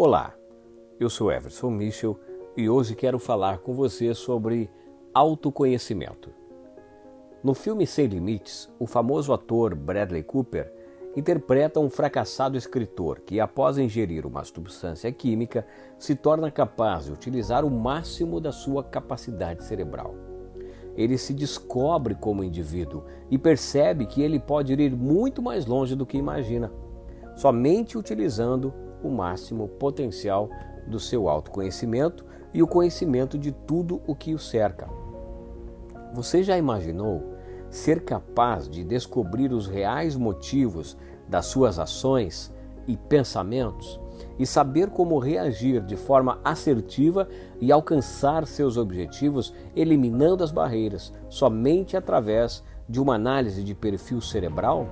Olá, eu sou Everson Michel e hoje quero falar com você sobre autoconhecimento. No filme Sem Limites, o famoso ator Bradley Cooper interpreta um fracassado escritor que, após ingerir uma substância química, se torna capaz de utilizar o máximo da sua capacidade cerebral. Ele se descobre como indivíduo e percebe que ele pode ir muito mais longe do que imagina, somente utilizando o máximo potencial do seu autoconhecimento e o conhecimento de tudo o que o cerca. Você já imaginou ser capaz de descobrir os reais motivos das suas ações e pensamentos e saber como reagir de forma assertiva e alcançar seus objetivos, eliminando as barreiras somente através de uma análise de perfil cerebral?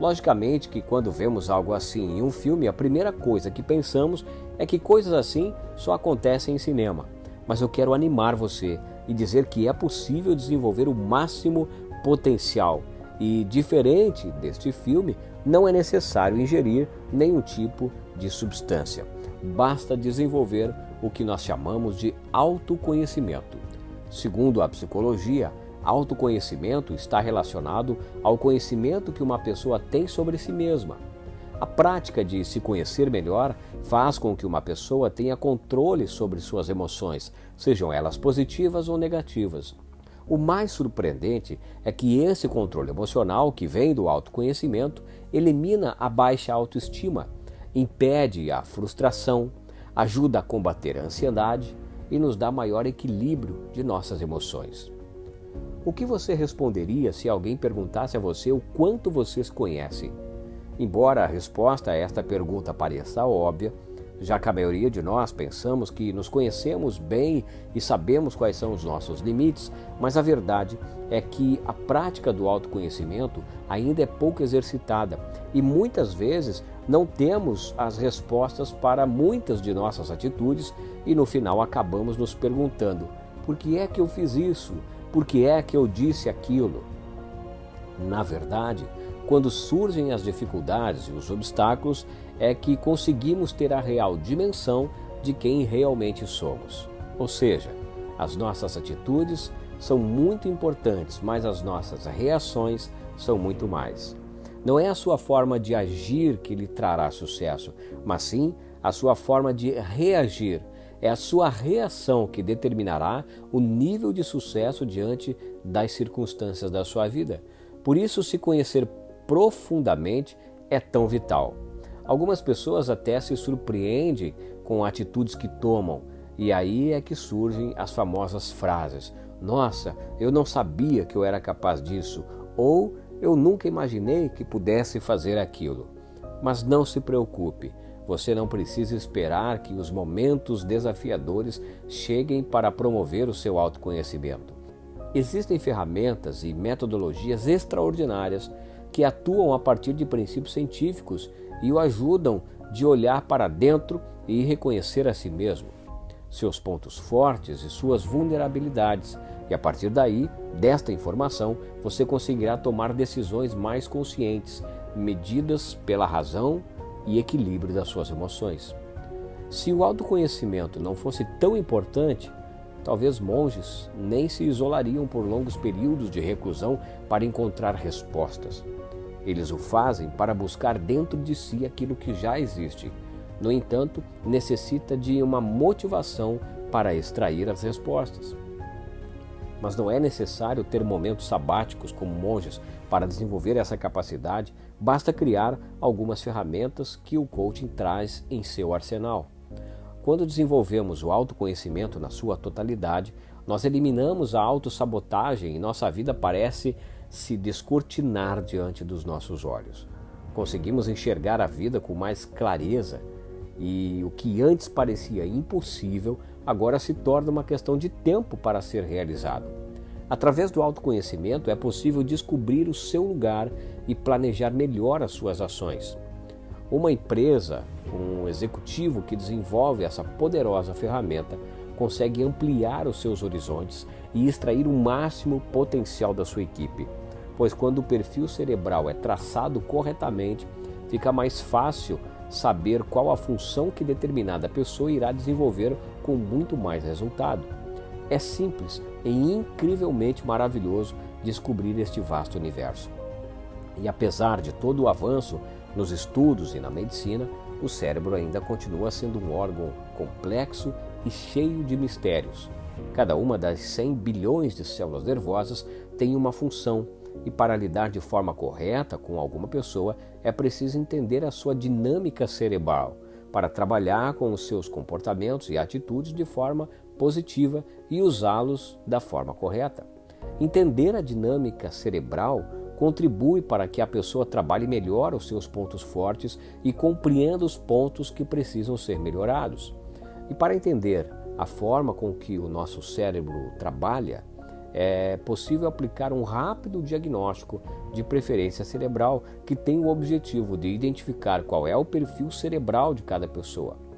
Logicamente que quando vemos algo assim em um filme, a primeira coisa que pensamos é que coisas assim só acontecem em cinema. Mas eu quero animar você e dizer que é possível desenvolver o máximo potencial. E diferente deste filme, não é necessário ingerir nenhum tipo de substância. Basta desenvolver o que nós chamamos de autoconhecimento. Segundo a psicologia, Autoconhecimento está relacionado ao conhecimento que uma pessoa tem sobre si mesma. A prática de se conhecer melhor faz com que uma pessoa tenha controle sobre suas emoções, sejam elas positivas ou negativas. O mais surpreendente é que esse controle emocional, que vem do autoconhecimento, elimina a baixa autoestima, impede a frustração, ajuda a combater a ansiedade e nos dá maior equilíbrio de nossas emoções. O que você responderia se alguém perguntasse a você o quanto você se conhece? Embora a resposta a esta pergunta pareça óbvia, já que a maioria de nós pensamos que nos conhecemos bem e sabemos quais são os nossos limites, mas a verdade é que a prática do autoconhecimento ainda é pouco exercitada e muitas vezes não temos as respostas para muitas de nossas atitudes e no final acabamos nos perguntando: por que é que eu fiz isso? Por que é que eu disse aquilo? Na verdade, quando surgem as dificuldades e os obstáculos, é que conseguimos ter a real dimensão de quem realmente somos. Ou seja, as nossas atitudes são muito importantes, mas as nossas reações são muito mais. Não é a sua forma de agir que lhe trará sucesso, mas sim a sua forma de reagir é a sua reação que determinará o nível de sucesso diante das circunstâncias da sua vida. Por isso, se conhecer profundamente é tão vital. Algumas pessoas até se surpreendem com atitudes que tomam, e aí é que surgem as famosas frases: Nossa, eu não sabia que eu era capaz disso, ou eu nunca imaginei que pudesse fazer aquilo. Mas não se preocupe, você não precisa esperar que os momentos desafiadores cheguem para promover o seu autoconhecimento. Existem ferramentas e metodologias extraordinárias que atuam a partir de princípios científicos e o ajudam de olhar para dentro e reconhecer a si mesmo, seus pontos fortes e suas vulnerabilidades. E a partir daí, desta informação, você conseguirá tomar decisões mais conscientes, medidas pela razão e equilíbrio das suas emoções. Se o autoconhecimento não fosse tão importante, talvez monges nem se isolariam por longos períodos de reclusão para encontrar respostas. Eles o fazem para buscar dentro de si aquilo que já existe. No entanto, necessita de uma motivação para extrair as respostas. Mas não é necessário ter momentos sabáticos como monges para desenvolver essa capacidade, basta criar algumas ferramentas que o coaching traz em seu arsenal. Quando desenvolvemos o autoconhecimento na sua totalidade, nós eliminamos a autossabotagem e nossa vida parece se descortinar diante dos nossos olhos. Conseguimos enxergar a vida com mais clareza e o que antes parecia impossível agora se torna uma questão de tempo para ser realizado. Através do autoconhecimento é possível descobrir o seu lugar e planejar melhor as suas ações. Uma empresa, um executivo que desenvolve essa poderosa ferramenta, consegue ampliar os seus horizontes e extrair o máximo potencial da sua equipe, pois quando o perfil cerebral é traçado corretamente, fica mais fácil saber qual a função que determinada pessoa irá desenvolver com muito mais resultado. É simples e incrivelmente maravilhoso descobrir este vasto universo. E apesar de todo o avanço nos estudos e na medicina, o cérebro ainda continua sendo um órgão complexo e cheio de mistérios. Cada uma das 100 bilhões de células nervosas tem uma função, e para lidar de forma correta com alguma pessoa é preciso entender a sua dinâmica cerebral para trabalhar com os seus comportamentos e atitudes de forma positiva e usá-los da forma correta. Entender a dinâmica cerebral contribui para que a pessoa trabalhe melhor os seus pontos fortes e compreenda os pontos que precisam ser melhorados. E para entender a forma com que o nosso cérebro trabalha, é possível aplicar um rápido diagnóstico de preferência cerebral que tem o objetivo de identificar qual é o perfil cerebral de cada pessoa.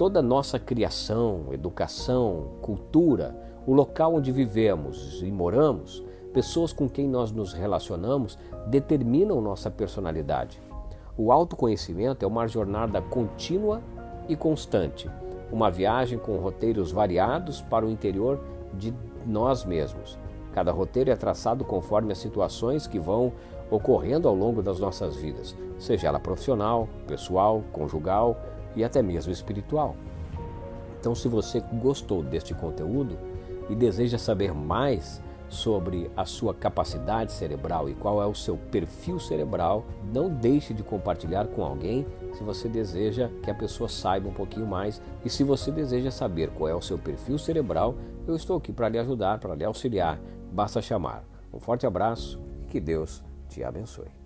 Toda nossa criação, educação, cultura, o local onde vivemos e moramos, pessoas com quem nós nos relacionamos determinam nossa personalidade. O autoconhecimento é uma jornada contínua e constante, uma viagem com roteiros variados para o interior de nós mesmos. Cada roteiro é traçado conforme as situações que vão ocorrendo ao longo das nossas vidas, seja ela profissional, pessoal, conjugal e até mesmo espiritual. Então, se você gostou deste conteúdo e deseja saber mais sobre a sua capacidade cerebral e qual é o seu perfil cerebral, não deixe de compartilhar com alguém se você deseja que a pessoa saiba um pouquinho mais e se você deseja saber qual é o seu perfil cerebral, eu estou aqui para lhe ajudar, para lhe auxiliar. Basta chamar. Um forte abraço e que Deus te abençoe.